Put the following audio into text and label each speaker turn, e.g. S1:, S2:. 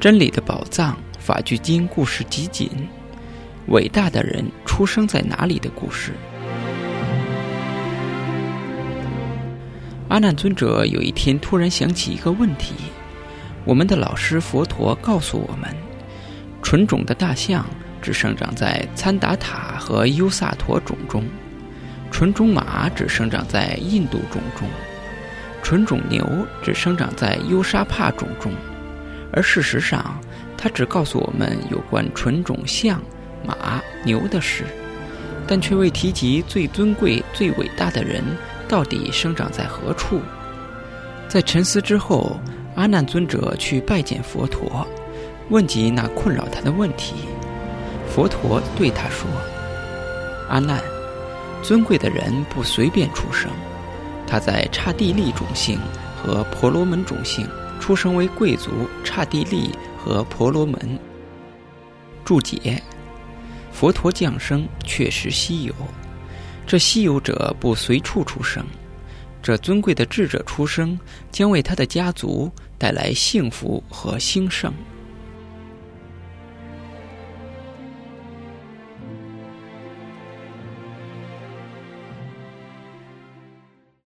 S1: 真理的宝藏，法句经故事集锦，伟大的人出生在哪里的故事。阿难尊者有一天突然想起一个问题：我们的老师佛陀告诉我们，纯种的大象只生长在参达塔和优萨陀种中，纯种马只生长在印度种中，纯种牛只生长在优沙帕种中。而事实上，他只告诉我们有关纯种象、马、牛的事，但却未提及最尊贵、最伟大的人到底生长在何处。在沉思之后，阿难尊者去拜见佛陀，问及那困扰他的问题。佛陀对他说：“阿难，尊贵的人不随便出生，他在刹帝利种姓和婆罗门种姓。”出生为贵族刹帝利和婆罗门。注解：佛陀降生确实稀有，这稀有者不随处出生，这尊贵的智者出生将为他的家族带来幸福和兴盛。